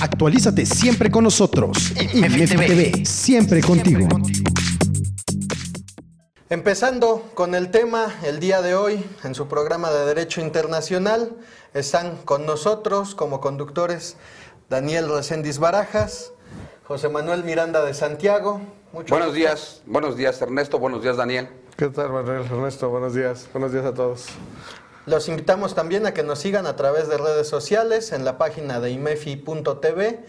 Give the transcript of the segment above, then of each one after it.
Actualízate siempre con nosotros. IMEFI TV, siempre contigo. Empezando con el tema, el día de hoy, en su programa de Derecho Internacional, están con nosotros como conductores Daniel Reséndiz Barajas, José Manuel Miranda de Santiago. buenos días, buenos días Ernesto, buenos días Daniel. ¿Qué tal Manuel Ernesto? Buenos días, buenos días a todos. Los invitamos también a que nos sigan a través de redes sociales en la página de imefi.tv,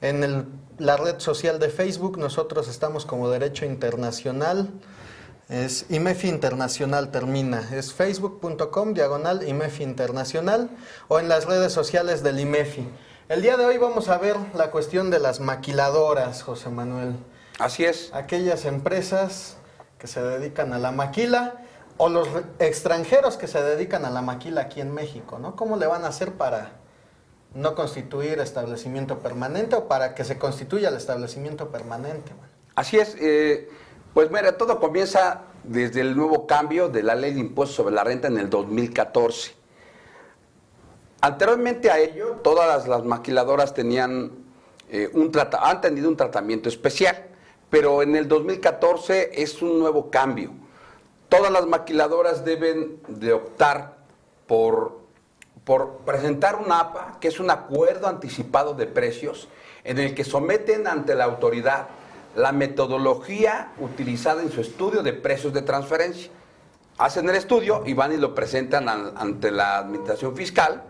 en la red social de Facebook, nosotros estamos como Derecho Internacional. Es IMEFI Internacional termina. Es facebook.com diagonal IMEFI Internacional o en las redes sociales del IMEFI. El día de hoy vamos a ver la cuestión de las maquiladoras, José Manuel. Así es. Aquellas empresas que se dedican a la maquila o los extranjeros que se dedican a la maquila aquí en México, ¿no? ¿Cómo le van a hacer para no constituir establecimiento permanente o para que se constituya el establecimiento permanente? Así es. Eh, pues mira, todo comienza desde el nuevo cambio de la ley de impuestos sobre la renta en el 2014. Anteriormente a ello, todas las, maquiladoras tenían eh, un han tenido un tratamiento especial, pero en el 2014 es un nuevo cambio todas las maquiladoras deben de optar por, por presentar un APA, que es un acuerdo anticipado de precios, en el que someten ante la autoridad la metodología utilizada en su estudio de precios de transferencia. Hacen el estudio y van y lo presentan ante la Administración Fiscal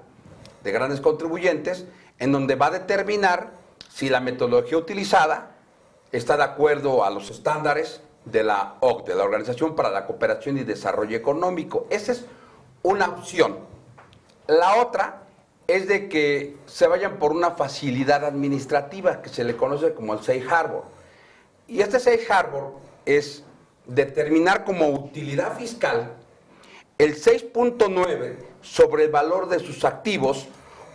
de grandes contribuyentes, en donde va a determinar si la metodología utilizada está de acuerdo a los estándares de la OCDE, la Organización para la Cooperación y Desarrollo Económico. Esa es una opción. La otra es de que se vayan por una facilidad administrativa que se le conoce como el Safe Harbor. Y este Safe Harbor es determinar como utilidad fiscal el 6.9 sobre el valor de sus activos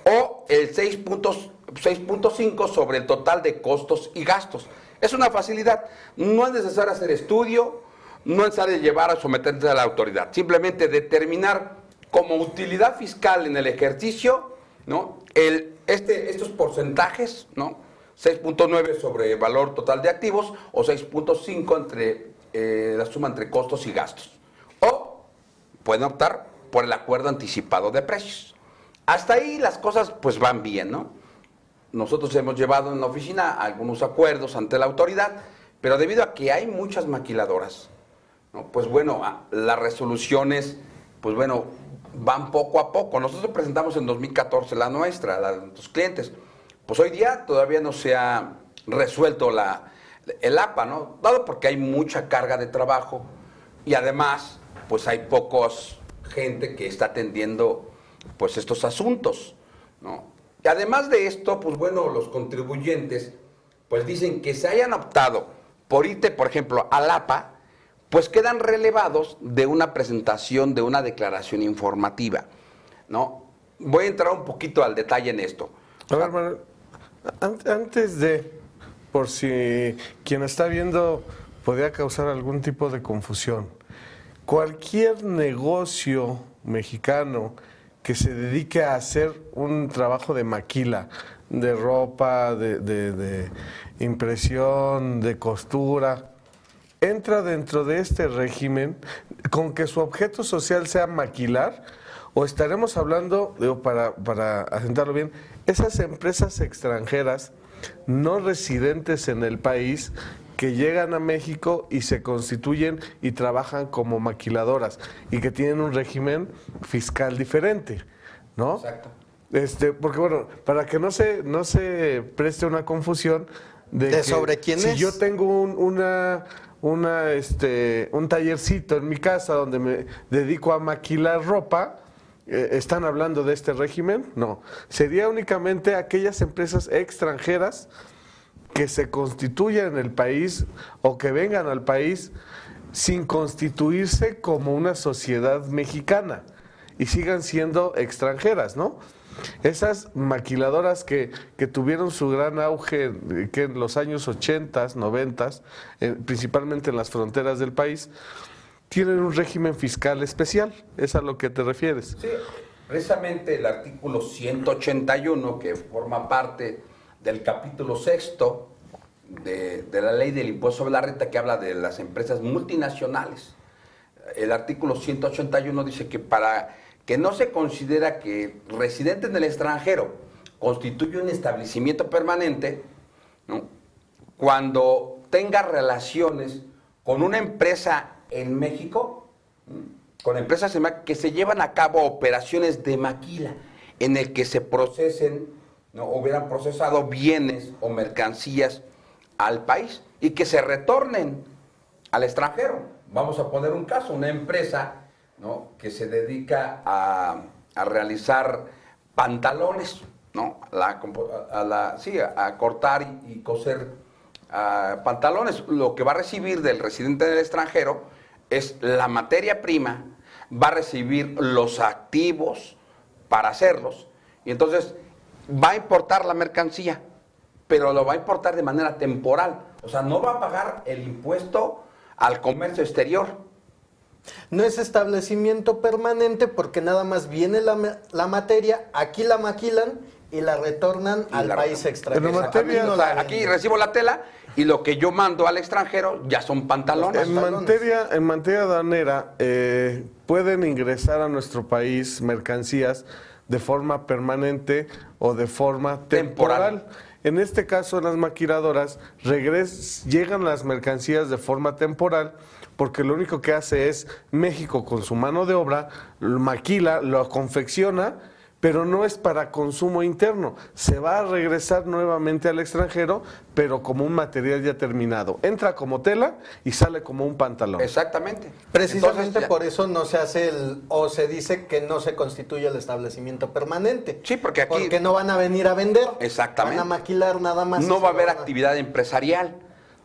o el 6.5 sobre el total de costos y gastos. Es una facilidad. No es necesario hacer estudio, no es necesario llevar a someterse a la autoridad. Simplemente determinar como utilidad fiscal en el ejercicio, ¿no? Este, estos porcentajes, ¿no? 6.9 sobre valor total de activos o 6.5 entre eh, la suma entre costos y gastos. O pueden optar por el acuerdo anticipado de precios. Hasta ahí las cosas pues van bien, ¿no? Nosotros hemos llevado en la oficina algunos acuerdos ante la autoridad, pero debido a que hay muchas maquiladoras, pues bueno, las resoluciones, pues bueno, van poco a poco. Nosotros presentamos en 2014 la nuestra, la de nuestros clientes. Pues hoy día todavía no se ha resuelto el APA, ¿no? Dado porque hay mucha carga de trabajo y además, pues hay pocos gente que está atendiendo pues estos asuntos, ¿no? Y además de esto, pues bueno, los contribuyentes pues dicen que se hayan optado por irte, por ejemplo, al APA, pues quedan relevados de una presentación de una declaración informativa, ¿no? Voy a entrar un poquito al detalle en esto. A ver, Manuel, antes de, por si quien está viendo podría causar algún tipo de confusión, cualquier negocio mexicano que se dedique a hacer un trabajo de maquila, de ropa, de, impresión, de costura, entra dentro de este régimen con que su objeto social sea maquilar, o estaremos hablando, digo, para, para asentarlo bien, esas empresas extranjeras no residentes en el país que llegan a México y se constituyen y trabajan como maquiladoras y que tienen un régimen fiscal diferente, ¿no? Exacto. Este, porque bueno, para que no se, no se preste una confusión de, que sobre quién si yo tengo un, una, una, este, un tallercito en mi casa donde me dedico a maquilar ropa, eh, ¿están hablando de este régimen? No. Sería únicamente aquellas empresas extranjeras que se constituyan en el país o que vengan al país sin constituirse como una sociedad mexicana y sigan siendo extranjeras, ¿no? Esas maquiladoras que, tuvieron su gran auge que en los años 80, 90, eh, principalmente en las fronteras del país, tienen un régimen fiscal especial. ¿Es a lo que te refieres? Sí. Precisamente el artículo 181, que forma parte del capítulo sexto de, la ley del impuesto sobre la renta, que habla de las empresas multinacionales. El artículo 181 dice que para que no se considera que residente en el extranjero constituye un establecimiento permanente, cuando tenga relaciones con una empresa en México, con empresas que se llevan a cabo operaciones de maquila, en el que se procesen, ¿no? hubieran procesado bienes o mercancías al país y que se retornen al extranjero. Vamos a poner un caso, una empresa ¿no? que se dedica a, a realizar pantalones, ¿no? A, la, sí, a cortar y, coser pantalones. Lo que va a recibir del residente del extranjero es la materia prima, va a recibir los activos para hacerlos, y entonces va a importar la mercancía, pero lo va a importar de manera temporal. O sea, no va a pagar el impuesto al comercio exterior. No es establecimiento permanente porque nada más viene la, la materia, aquí la maquilan y la retornan Y al la país retornan. extranjero. Pero materia- O sea, la aquí recibo la tela y lo que yo mando al extranjero ya son pantalones. En materia, en materia aduanera, eh, pueden ingresar a nuestro país mercancías de forma permanente o de forma temporal. Temporal. En este caso, las maquiladoras, regres- llegan las mercancías de forma temporal porque lo único que hace es México con su mano de obra, lo maquila, lo confecciona, pero no es para consumo interno. Se va a regresar nuevamente al extranjero, pero como un material ya terminado. Entra como tela y sale como un pantalón. Exactamente. Precisamente Entonces, por eso no se hace el, o se dice que no se constituye el establecimiento permanente. Sí, porque aquí- Porque no van a venir a vender. Exactamente. Van a maquilar nada más. no va a haber actividad empresarial,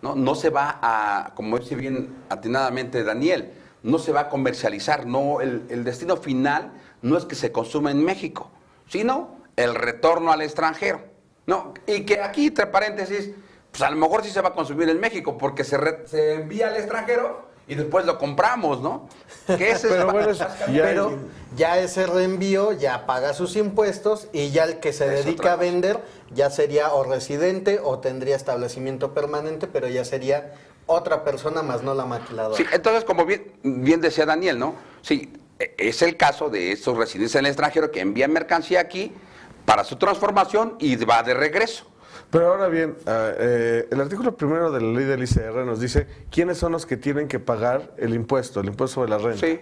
¿no? No se va a, como dice bien atinadamente Daniel, no se va a comercializar, no, el, el destino final no es que se consuma en México, sino el retorno al extranjero, ¿no? Y que aquí, entre paréntesis, pues a lo mejor sí se va a consumir en México, porque se, se envía al extranjero y después lo compramos, ¿no? Que ese es Pero bueno, es- ya- Pero ya ese reenvío ya paga sus impuestos y ya el que se Es dedica a vender ya sería o residente o tendría establecimiento permanente, pero ya sería otra persona más no la maquiladora. Sí, entonces, como bien, bien decía Daniel, ¿no? Sí, e- es el caso de estos residentes en el extranjero que envían mercancía aquí para su transformación y va de regreso. Pero ahora bien, ah, eh, el artículo primero de la ley del ICR nos dice quiénes son los que tienen que pagar el impuesto, el impuesto sobre la renta. Sí.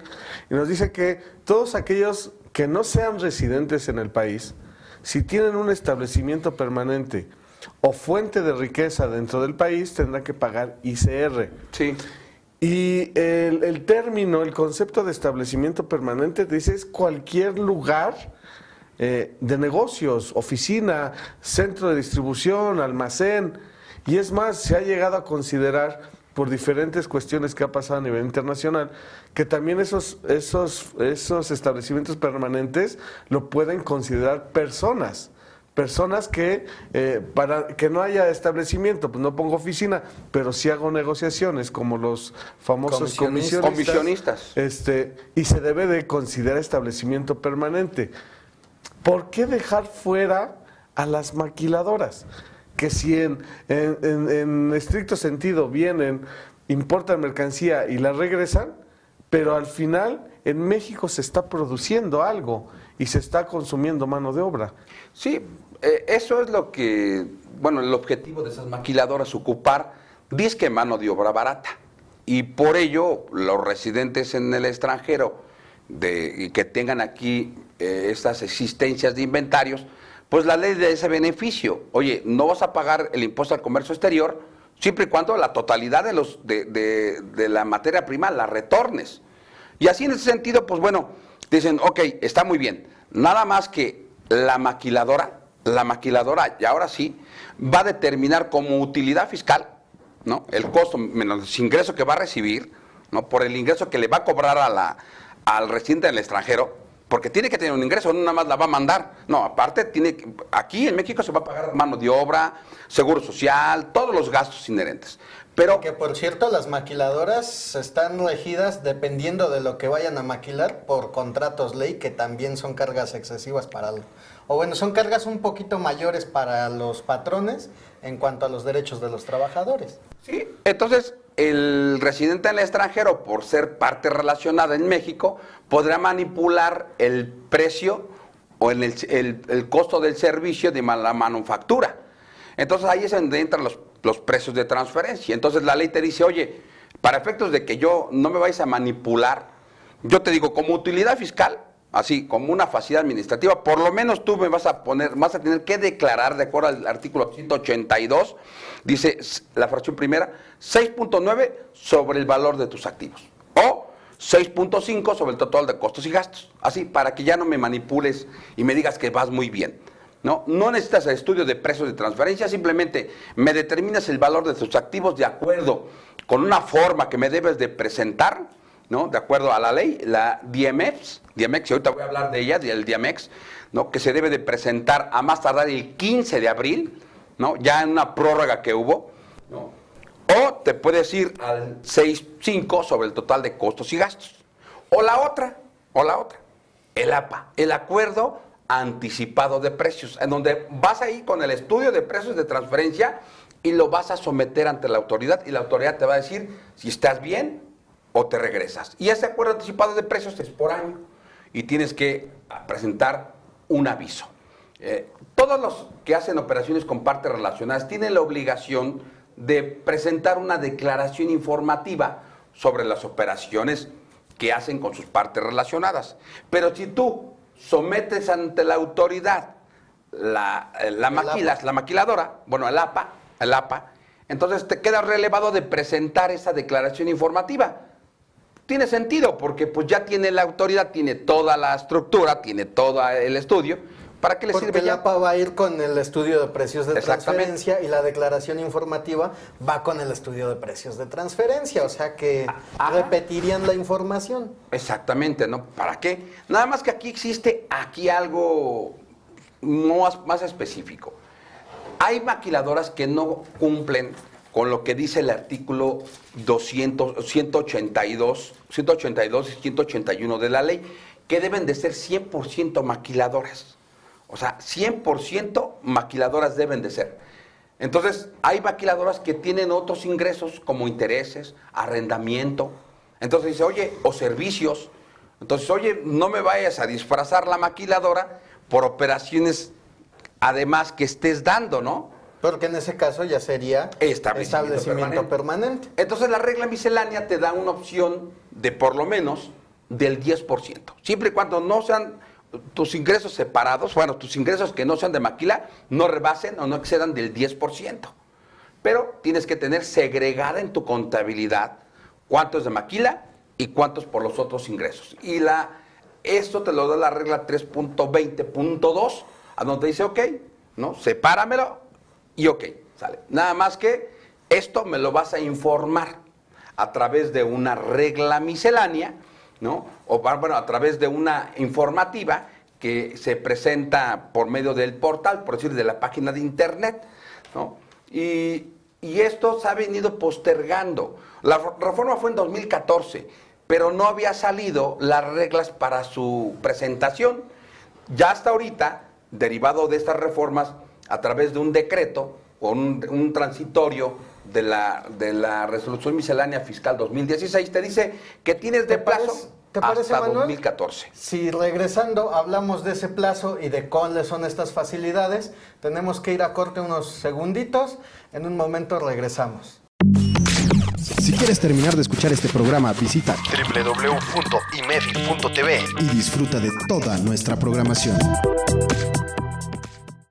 Y nos dice que todos aquellos que no sean residentes en el país, si tienen un establecimiento permanente o fuente de riqueza dentro del país, tendrán que pagar ICR. Sí. Y el, el término, el concepto de establecimiento permanente, dice es cualquier lugar eh, de negocios, oficina, centro de distribución, almacén. Y es más, se ha llegado a considerar por diferentes cuestiones que ha pasado a nivel internacional, que también esos, esos, esos establecimientos permanentes lo pueden considerar personas. Personas que, eh, para que no haya establecimiento, pues no pongo oficina, pero sí hago negociaciones, como los famosos Comisionistas. comisionistas. Comisionistas. Este, y se debe de considerar establecimiento permanente. ¿Por qué dejar fuera a las maquiladoras? Que si en, estricto sentido vienen, importan mercancía y la regresan, pero al final en México se está produciendo algo y se está consumiendo mano de obra. Sí, eh, eso es lo que, bueno, el objetivo de esas maquiladoras, ocupar disque mano de obra barata. Y por ello, los residentes en el extranjero de, que tengan aquí eh, estas existencias de inventarios, pues la ley de ese beneficio. Oye, no vas a pagar el impuesto al comercio exterior siempre y cuando la totalidad de, los, de, de- la materia prima la retornes. Y así en ese sentido, pues bueno, dicen, ok, está muy bien. Nada más que la maquiladora, la maquiladora, y ahora sí, va a determinar como utilidad fiscal, ¿no? El costo menos el ingreso que va a recibir, ¿no? Por el ingreso que le va a cobrar a la, al residente del extranjero, porque tiene que tener un ingreso, no nada más la va a mandar. No, aparte tiene que- aquí en México se va a pagar mano de obra, seguro social, todos los gastos inherentes. Pero Que por cierto, las maquiladoras están regidas dependiendo de lo que vayan a maquilar por contratos ley, que también son cargas excesivas para... el- o bueno, son cargas un poquito mayores para los patrones en cuanto a los derechos de los trabajadores. Sí, entonces el residente en el extranjero, por ser parte relacionada en México, podrá manipular el precio o el, costo del servicio de la manufactura. Entonces ahí es donde entran los, los precios de transferencia. Entonces la ley te dice, oye, para efectos de que yo no me vais a manipular, yo te digo, como utilidad fiscal, así como una facilidad administrativa, por lo menos tú me vas a poner, vas a tener que declarar de acuerdo al artículo 182, dice la fracción primera, 6.9 sobre el valor de tus activos. O 6.5 sobre el total de costos y gastos. Así, para que ya no me manipules y me digas que vas muy bien. No, no necesitas estudio de precios de transferencia, simplemente me determinas el valor de tus activos de acuerdo con una forma que me debes de presentar, ¿no? De acuerdo a la ley, la DMX, DMX, y ahorita voy a hablar de ella, del DMX, ¿no? Que se debe de presentar a más tardar el 15 de abril, ¿no? Ya en una prórroga que hubo. O te puedes ir al 6.5 sobre el total de costos y gastos. O la otra, o la otra, el APA, el acuerdo anticipado de precios, en donde vas a ir con el estudio de precios de transferencia y lo vas a someter ante la autoridad y la autoridad te va a decir si estás bien o te regresas. Y ese acuerdo anticipado de precios es por año y tienes que presentar un aviso. Eh, todos los que hacen operaciones con partes relacionadas tienen la obligación de presentar una declaración informativa sobre las operaciones que hacen con sus partes relacionadas. Pero si tú sometes ante la autoridad la, eh, la, maquilas, la maquiladora, bueno, el APA, el APA, entonces te queda relevado de presentar esa declaración informativa. Tiene sentido porque pues ya tiene la autoridad, tiene toda la estructura, tiene todo el estudio. ¿Para qué le Porque sirve el ya? APA va a ir con el estudio de precios de transferencia y la declaración informativa va con el estudio de precios de transferencia, o sea que Ajá. repetirían la información. Exactamente, ¿no? ¿Para qué? Nada más que aquí existe aquí algo más, más específico. Hay maquiladoras que no cumplen con lo que dice el artículo 200, 182, 182 y 181 de la ley, que deben de ser 100% maquiladoras. O sea, 100% maquiladoras deben de ser. Entonces, hay maquiladoras que tienen otros ingresos como intereses, arrendamiento. Entonces dice, oye, o servicios. Entonces, oye, no me vayas a disfrazar la maquiladora por operaciones además que estés dando, ¿no? Porque en ese caso ya sería Establecimiento establecimiento permanente. Entonces la regla miscelánea te da una opción de por lo menos del 10%. Siempre y cuando no sean tus ingresos separados, bueno, tus ingresos que no sean de maquila, no rebasen o no excedan del 10%. Pero tienes que tener segregada en tu contabilidad cuánto es de maquila y cuántos por los otros ingresos. Y la, esto te lo da la regla 3.20.2, a donde dice, ok, ¿no? Sepáramelo y ok, sale. Nada más que esto me lo vas a informar a través de una regla miscelánea, ¿no? O bueno, a través de una informativa que se presenta por medio del portal, por decir, de la página de internet, ¿no? Y, y esto se ha venido postergando. La reforma fue en 2014, pero no había salido las reglas para su presentación. Ya hasta ahorita, derivado de estas reformas, a través de un decreto o un, un transitorio de la, de la resolución miscelánea fiscal 2016, te dice que tienes de ¿Te plazo parece- te parece, hasta Manuel? 2014. Si regresando hablamos de ese plazo y de cuáles son estas facilidades, tenemos que ir a corte unos segunditos. En un momento regresamos. Si quieres terminar de escuchar este programa, visita www.imefi.tv y disfruta de toda nuestra programación.